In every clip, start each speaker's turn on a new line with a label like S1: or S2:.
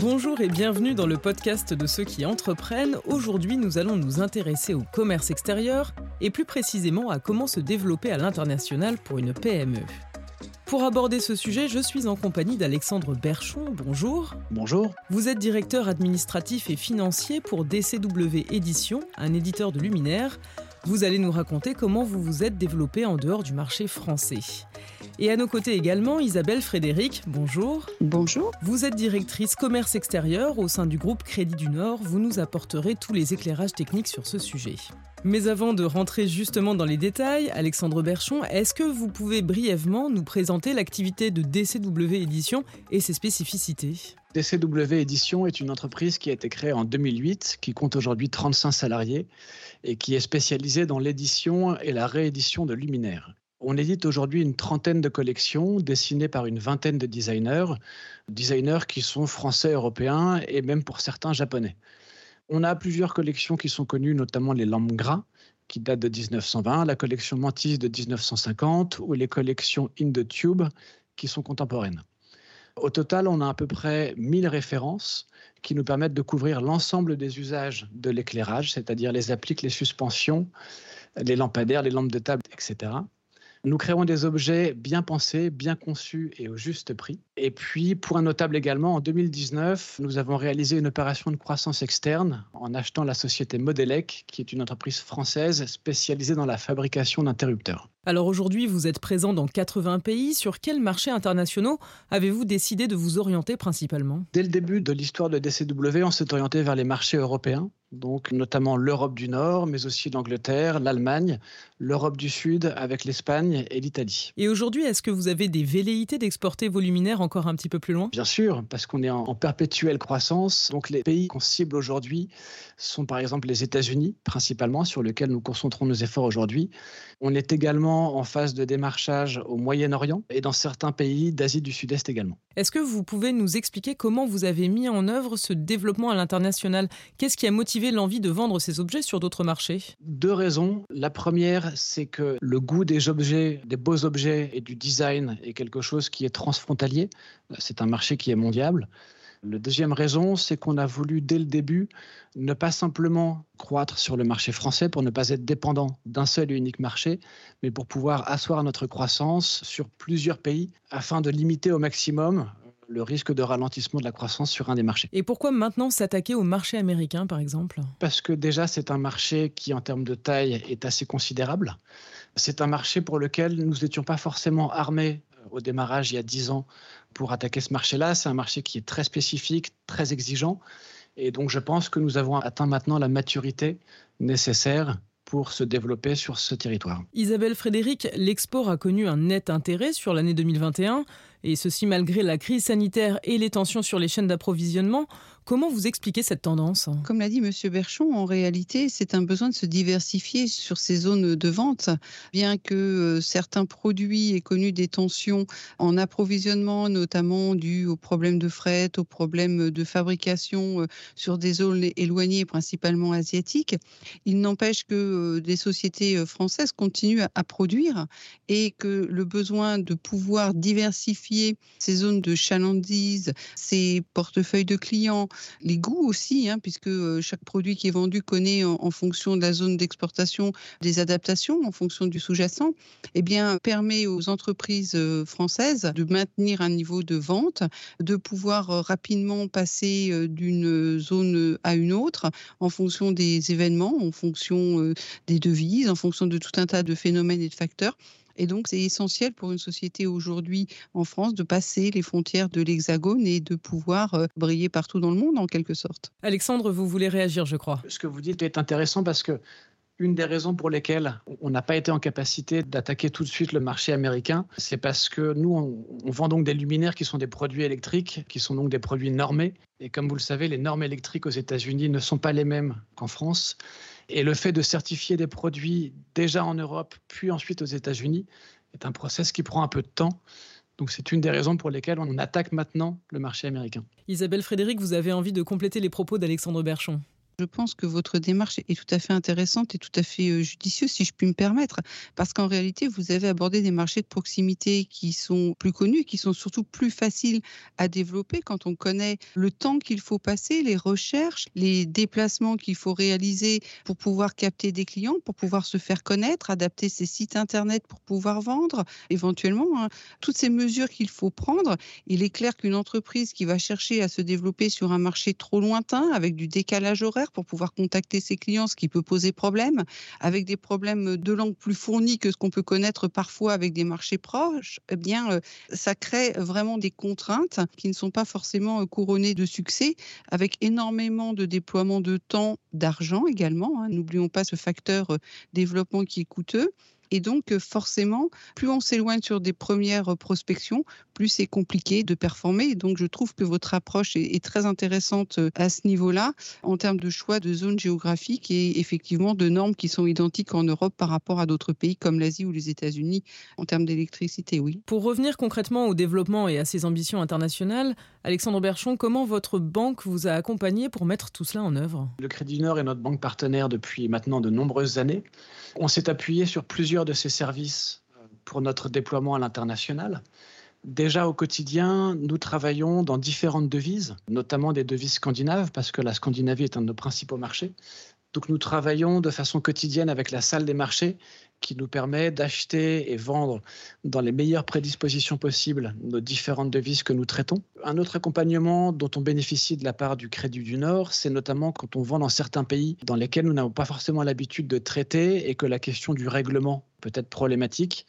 S1: Bonjour et bienvenue dans le podcast de ceux qui entreprennent. Aujourd'hui, nous allons nous intéresser au commerce extérieur et plus précisément à comment se développer à l'international pour une PME. Pour aborder ce sujet, je suis en compagnie d'Alexandre Berchon. Bonjour.
S2: Bonjour.
S1: Vous êtes directeur administratif et financier pour DCW Éditions, un éditeur de luminaires. Vous allez nous raconter comment vous vous êtes développé en dehors du marché français. Et à nos côtés également, Isabelle Frédéric, bonjour.
S3: Bonjour.
S1: Vous êtes directrice commerce extérieur au sein du groupe Crédit du Nord. Vous nous apporterez tous les éclairages techniques sur ce sujet. Mais avant de rentrer justement dans les détails, Alexandre Berchon, est-ce que vous pouvez brièvement nous présenter l'activité de DCW Édition et ses spécificités?
S2: DCW Édition est une entreprise qui a été créée en 2008, qui compte aujourd'hui 35 salariés et qui est spécialisée dans l'édition et la réédition de luminaires. On édite aujourd'hui une trentaine de collections dessinées par une vingtaine de designers, designers qui sont français, européens et même pour certains japonais. On a plusieurs collections qui sont connues, notamment les lampes gras, qui datent de 1920, la collection Mantis de 1950 ou les collections In the Tube qui sont contemporaines. Au total, on a à peu près 1000 références qui nous permettent de couvrir l'ensemble des usages de l'éclairage, c'est-à-dire les appliques, les suspensions, les lampadaires, les lampes de table, etc. Nous créons des objets bien pensés, bien conçus et au juste prix. Et puis, point notable également, en 2019, nous avons réalisé une opération de croissance externe en achetant la société Modelec, qui est une entreprise française spécialisée dans la fabrication d'interrupteurs.
S1: Alors aujourd'hui, vous êtes présent dans 80 pays. Sur quels marchés internationaux avez-vous décidé de vous orienter principalement?
S2: Dès le début de l'histoire de DCW, on s'est orienté vers les marchés européens, donc notamment l'Europe du Nord, mais aussi l'Angleterre, l'Allemagne, l'Europe du Sud avec l'Espagne et l'Italie.
S1: Et aujourd'hui, est-ce que vous avez des velléités d'exporter vos luminaires encore un petit peu plus loin?
S2: Bien sûr, parce qu'on est en, perpétuelle croissance. Donc les pays qu'on cible aujourd'hui sont par exemple les États-Unis, principalement, sur lesquels nous concentrons nos efforts aujourd'hui. On est également en phase de démarchage au Moyen-Orient et dans certains pays d'Asie du Sud-Est également.
S1: Est-ce que vous pouvez nous expliquer comment vous avez mis en œuvre ce développement à l'international? Qu'est-ce qui a motivé l'envie de vendre ces objets sur d'autres marchés?
S2: Deux raisons. La première, c'est que le goût des objets, des beaux objets et du design est quelque chose qui est transfrontalier. C'est un marché qui est mondial. La deuxième raison, c'est qu'on a voulu dès le début ne pas simplement croître sur le marché français pour ne pas être dépendant d'un seul et unique marché, mais pour pouvoir asseoir notre croissance sur plusieurs pays afin de limiter au maximum le risque de ralentissement de la croissance sur un des marchés.
S1: Et pourquoi maintenant s'attaquer au marché américain, par exemple?
S2: Parce que déjà, c'est un marché qui, en termes de taille, est assez considérable. C'est un marché pour lequel nous n'étions pas forcément armés au démarrage il y a 10 ans pour attaquer ce marché-là. C'est un marché qui est très spécifique, très exigeant. Et donc je pense que nous avons atteint maintenant la maturité nécessaire pour se développer sur ce territoire.
S1: Isabelle Frédéric, l'export a connu un net intérêt sur l'année 2021, et ceci malgré la crise sanitaire et les tensions sur les chaînes d'approvisionnement. Comment vous expliquez cette tendance?
S3: Comme l'a dit M. Berchon, en réalité, c'est un besoin de se diversifier sur ces zones de vente. Bien que euh, certains produits aient connu des tensions en approvisionnement, notamment dû aux problèmes de fret, aux problèmes de fabrication euh, sur des zones éloignées, principalement asiatiques, il n'empêche que euh, des sociétés françaises continuent à produire et que le besoin de pouvoir diversifier ces zones de chalandise, ces portefeuilles de clients, les goûts aussi, hein, puisque euh, chaque produit qui est vendu connaît en, fonction de la zone d'exportation des adaptations en fonction du sous-jacent, eh bien, permet aux entreprises euh, françaises de maintenir un niveau de vente, de pouvoir euh, rapidement passer d'une zone à une autre en fonction des événements, en fonction des devises, en fonction de tout un tas de phénomènes et de facteurs. Et donc, c'est essentiel pour une société aujourd'hui en France de passer les frontières de l'Hexagone et de pouvoir euh, briller partout dans le monde, en quelque sorte.
S1: Alexandre, vous voulez réagir, je crois.
S2: Ce que vous dites est intéressant parce que une des raisons pour lesquelles on n'a pas été en capacité d'attaquer tout de suite le marché américain, c'est parce que nous, on, vend donc des luminaires qui sont des produits électriques, qui sont donc des produits normés. Et comme vous le savez, les normes électriques aux États-Unis ne sont pas les mêmes qu'en France. Et le fait de certifier des produits déjà en Europe, puis ensuite aux États-Unis, est un process qui prend un peu de temps. Donc c'est une des raisons pour lesquelles on attaque maintenant le marché américain.
S1: Isabelle Frédéric, vous avez envie de compléter les propos d'Alexandre Berchon?
S3: Je pense que votre démarche est tout à fait intéressante et tout à fait euh, judicieuse, si je puis me permettre, parce qu'en réalité, vous avez abordé des marchés de proximité qui sont plus connus, qui sont surtout plus faciles à développer quand on connaît le temps qu'il faut passer, les recherches, les déplacements qu'il faut réaliser pour pouvoir capter des clients, pour pouvoir se faire connaître, adapter ses sites Internet pour pouvoir vendre, éventuellement. Hein. Toutes ces mesures qu'il faut prendre, il est clair qu'une entreprise qui va chercher à se développer sur un marché trop lointain, avec du décalage horaire pour pouvoir contacter ses clients, ce qui peut poser problème, avec des problèmes de langue plus fournis que ce qu'on peut connaître parfois avec des marchés proches, eh bien, euh, ça crée vraiment des contraintes qui ne sont pas forcément euh, couronnées de succès, avec énormément de déploiement de temps, d'argent également. Hein. N'oublions pas ce facteur euh, développement qui est coûteux. Et donc, euh, forcément, plus on s'éloigne sur des premières euh, prospections, plus c'est compliqué de performer. donc, je trouve que votre approche est, très intéressante euh, à ce niveau-là, en termes de choix de zones géographiques et effectivement de normes qui sont identiques en Europe par rapport à d'autres pays comme l'Asie ou les États-Unis en termes d'électricité, oui.
S1: Pour revenir concrètement au développement et à ses ambitions internationales, Alexandre Berchon, comment votre banque vous a accompagné pour mettre tout cela en œuvre?
S2: Le Crédit Nord est notre banque partenaire depuis maintenant de nombreuses années. On s'est appuyé sur plusieurs de ces services euh, pour notre déploiement à l'international. Déjà au quotidien, nous travaillons dans différentes devises, notamment des devises scandinaves, parce que la Scandinavie est un de nos principaux marchés. Donc nous travaillons de façon quotidienne avec la salle des marchés qui nous permet d'acheter et vendre dans les meilleures prédispositions possibles nos différentes devises que nous traitons. Un autre accompagnement dont on bénéficie de la part du Crédit du Nord, c'est notamment quand on vend dans certains pays dans lesquels nous n'avons pas forcément l'habitude de traiter et que la question du règlement peut être problématique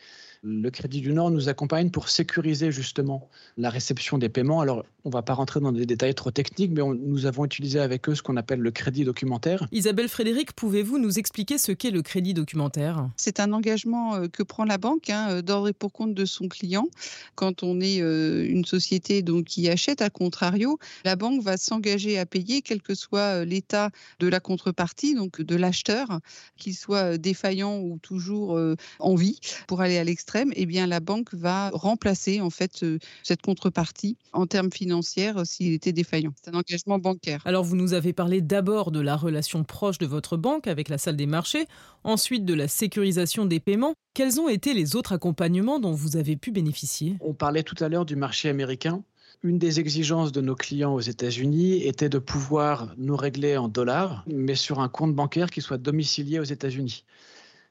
S2: le Crédit du Nord nous accompagne pour sécuriser justement la réception des paiements. Alors, on ne va pas rentrer dans des détails trop techniques, mais nous avons utilisé avec eux ce qu'on appelle le crédit documentaire.
S1: Isabelle Frédéric, pouvez-vous nous expliquer ce qu'est le crédit documentaire?
S3: C'est un engagement euh, que prend la banque hein, euh, d'ordre et pour compte de son client. Quand on est euh, une société donc, qui achète, à contrario, la banque va s'engager à payer, quel que soit l'état de la contrepartie, donc de l'acheteur, qu'il soit défaillant ou toujours en vie, pour aller à l'extrême eh bien la banque va remplacer en fait euh, cette contrepartie en termes financiers euh, s'il était défaillant. C'est un engagement bancaire.
S1: Alors vous nous avez parlé d'abord de la relation proche de votre banque avec la salle des marchés, ensuite de la sécurisation des paiements. Quels ont été les autres accompagnements dont vous avez pu bénéficier?
S2: On parlait tout à l'heure du marché américain. Une des exigences de nos clients aux États-Unis était de pouvoir nous régler en dollars, mais sur un compte bancaire qui soit domicilié aux États-Unis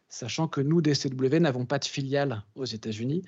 S2: sachant que nous, DCW, n'avons pas de filiale aux États-Unis.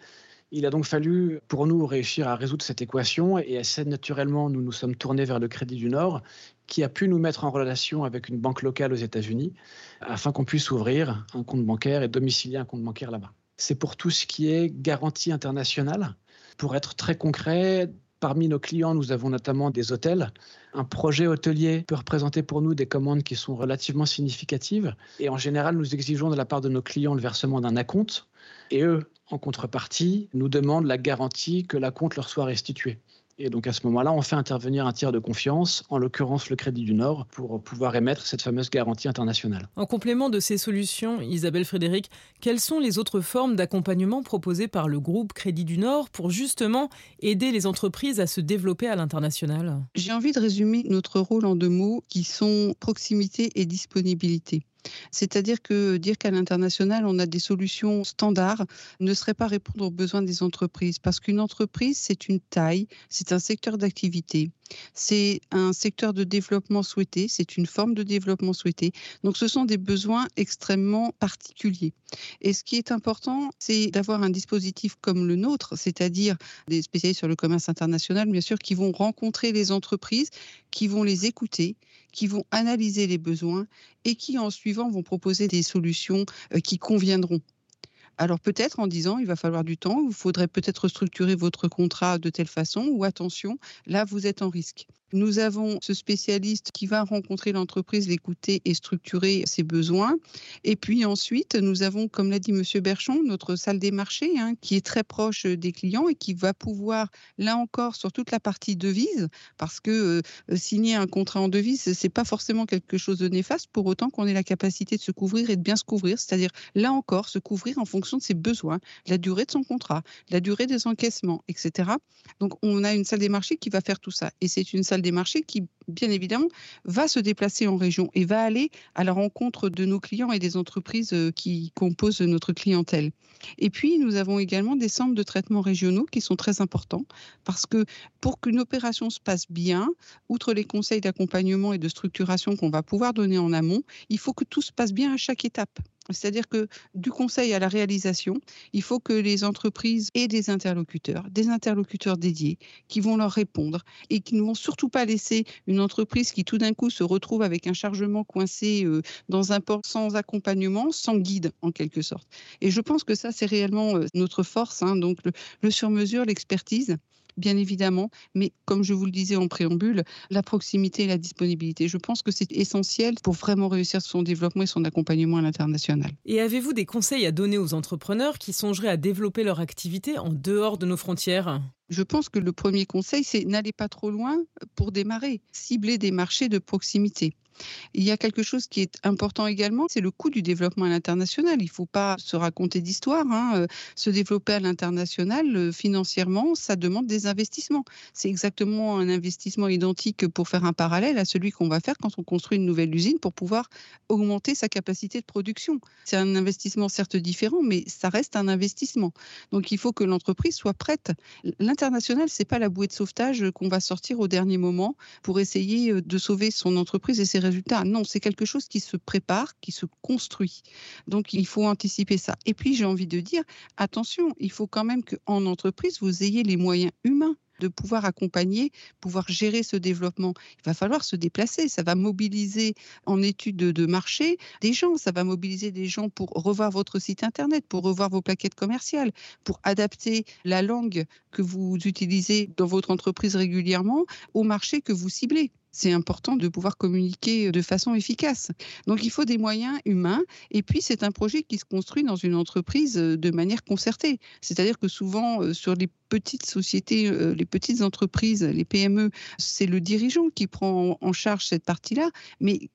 S2: Il a donc fallu pour nous réussir à résoudre cette équation et assez naturellement, nous nous sommes tournés vers le Crédit du Nord qui a pu nous mettre en relation avec une banque locale aux États-Unis afin qu'on puisse ouvrir un compte bancaire et domicilier un compte bancaire là-bas. C'est pour tout ce qui est garantie internationale. Pour être très concret, Parmi nos clients, nous avons notamment des hôtels. Un projet hôtelier peut représenter pour nous des commandes qui sont relativement significatives. Et en général, nous exigeons de la part de nos clients le versement d'un acompte. Et eux, en contrepartie, nous demandent la garantie que l'acompte leur soit restitué. Et donc à ce moment-là, on fait intervenir un tiers de confiance, en l'occurrence le Crédit du Nord, pour pouvoir émettre cette fameuse garantie internationale.
S1: En complément de ces solutions, Isabelle Frédéric, quelles sont les autres formes d'accompagnement proposées par le groupe Crédit du Nord pour justement aider les entreprises à se développer à l'international?
S3: J'ai envie de résumer notre rôle en deux mots qui sont proximité et disponibilité. C'est-à-dire que dire qu'à l'international, on a des solutions standards ne serait pas répondre aux besoins des entreprises, parce qu'une entreprise, c'est une taille, c'est un secteur d'activité, c'est un secteur de développement souhaité, c'est une forme de développement souhaité. Donc ce sont des besoins extrêmement particuliers. Et ce qui est important, c'est d'avoir un dispositif comme le nôtre, c'est-à-dire des spécialistes sur le commerce international, bien sûr, qui vont rencontrer les entreprises, qui vont les écouter, qui vont analyser les besoins et qui, en suivant, vont proposer des solutions euh, qui conviendront. Alors peut-être en disant il va falloir du temps, il faudrait peut-être structurer votre contrat de telle façon ou attention, là vous êtes en risque. Nous avons ce spécialiste qui va rencontrer l'entreprise, l'écouter et structurer ses besoins. Et puis ensuite, nous avons, comme l'a dit M. Berchon, notre salle des marchés hein, qui est très proche des clients et qui va pouvoir, là encore, sur toute la partie devise, parce que euh, signer un contrat en devise, ce n'est pas forcément quelque chose de néfaste pour autant qu'on ait la capacité de se couvrir et de bien se couvrir, c'est-à-dire là encore, se couvrir en fonction de ses besoins, la durée de son contrat, la durée des encaissements, etc. Donc on a une salle des marchés qui va faire tout ça. Et c'est une salle des marchés qui, bien évidemment, va se déplacer en région et va aller à la rencontre de nos clients et des entreprises euh, qui composent notre clientèle. Et puis, nous avons également des centres de traitement régionaux qui sont très importants parce que pour qu'une opération se passe bien, outre les conseils d'accompagnement et de structuration qu'on va pouvoir donner en amont, il faut que tout se passe bien à chaque étape. C'est-à-dire que du conseil à la réalisation, il faut que les entreprises aient des interlocuteurs, des interlocuteurs dédiés qui vont leur répondre et qui ne vont surtout pas laisser une entreprise qui tout d'un coup se retrouve avec un chargement coincé euh, dans un port sans accompagnement, sans guide en quelque sorte. Et je pense que ça, c'est réellement euh, notre force, hein, donc le, le sur-mesure, l'expertise bien évidemment, mais comme je vous le disais en préambule, la proximité et la disponibilité. Je pense que c'est essentiel pour vraiment réussir son développement et son accompagnement à l'international.
S1: Et avez-vous des conseils à donner aux entrepreneurs qui songeraient à développer leur activité en dehors de nos frontières?
S3: Je pense que le premier conseil, c'est n'allez pas trop loin pour démarrer. Cibler des marchés de proximité. Il y a quelque chose qui est important également, c'est le coût du développement à l'international. Il ne faut pas se raconter d'histoire. Hein. Euh, se développer à l'international, euh, financièrement, ça demande des investissements. C'est exactement un investissement identique pour faire un parallèle à celui qu'on va faire quand on construit une nouvelle usine pour pouvoir augmenter sa capacité de production. C'est un investissement certes différent, mais ça reste un investissement. Donc il faut que l'entreprise soit prête. L'international, c'est pas la bouée de sauvetage qu'on va sortir au dernier moment pour essayer euh, de sauver son entreprise et ses Non, c'est quelque chose qui se prépare, qui se construit. Donc, il faut anticiper ça. Et puis, j'ai envie de dire, attention, il faut quand même qu'en entreprise, vous ayez les moyens humains de pouvoir accompagner, pouvoir gérer ce développement. Il va falloir se déplacer, ça va mobiliser en études de marché des gens, ça va mobiliser des gens pour revoir votre site internet, pour revoir vos plaquettes commerciales, pour adapter la langue que vous utilisez dans votre entreprise régulièrement au marché que vous ciblez c'est important de pouvoir communiquer de façon efficace. Donc il faut des moyens humains et puis c'est un projet qui se construit dans une entreprise de manière concertée. C'est-à-dire que souvent euh, sur les petites sociétés, euh, les petites entreprises, les PME, c'est le dirigeant qui prend en charge cette partie-là, mais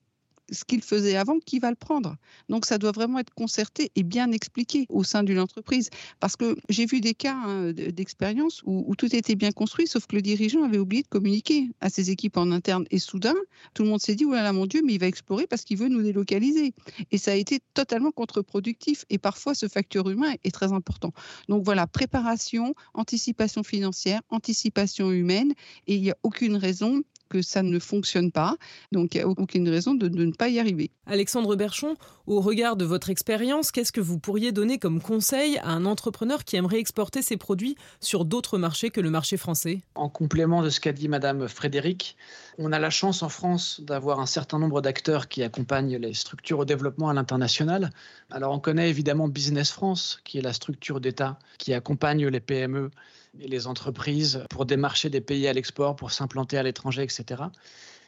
S3: ce qu'il faisait avant, qui va le prendre Donc ça doit vraiment être concerté et bien expliqué au sein d'une entreprise. Parce que j'ai vu des cas hein, d'expérience où, tout était bien construit, sauf que le dirigeant avait oublié de communiquer à ses équipes en interne. Et soudain, tout le monde s'est dit, oh là là, mon Dieu, mais il va explorer parce qu'il veut nous délocaliser. Et ça a été totalement contre-productif. Et parfois, ce facteur humain est très important. Donc voilà, préparation, anticipation financière, anticipation humaine. Et il n'y a aucune raison que ça ne fonctionne pas. Donc, il n'y a aucune raison de, de, ne pas y arriver.
S1: Alexandre Berchon, au regard de votre expérience, qu'est-ce que vous pourriez donner comme conseil à un entrepreneur qui aimerait exporter ses produits sur d'autres marchés que le marché français?
S2: En complément de ce qu'a dit Madame Frédéric, on a la chance en France d'avoir un certain nombre d'acteurs qui accompagnent les structures au développement à l'international. Alors, on connaît évidemment Business France, qui est la structure d'État qui accompagne les PME les entreprises pour démarcher des pays à l'export, pour s'implanter à l'étranger, etc.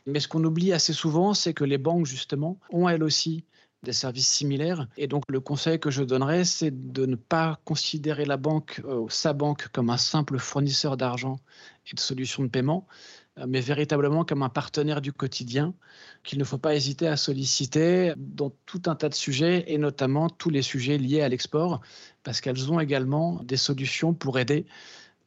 S2: Mais ce qu'on oublie assez souvent, c'est que les banques, justement, ont elles aussi des services similaires. Et donc le conseil que je donnerais, c'est de ne pas considérer la banque, euh, sa banque, comme un simple fournisseur d'argent et de solutions de paiement, euh, mais véritablement comme un partenaire du quotidien qu'il ne faut pas hésiter à solliciter dans tout un tas de sujets et notamment tous les sujets liés à l'export, parce qu'elles ont également des solutions pour aider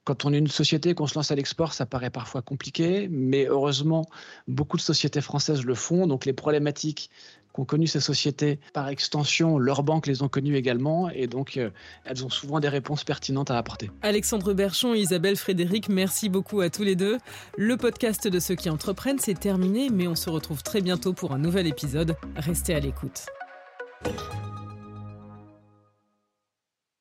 S2: quand on est une société qu'on se lance à l'export, ça paraît parfois compliqué, mais heureusement, beaucoup de sociétés françaises le font. Donc les problématiques qu'ont connues ces sociétés, par extension, leurs banques les ont connues également, et donc euh, elles ont souvent des réponses pertinentes à apporter.
S1: Alexandre Berchon et Isabelle Frédéric, merci beaucoup à tous les deux. Le podcast de ceux qui entreprennent, c'est terminé, mais on se retrouve très bientôt pour un nouvel épisode. Restez à l'écoute.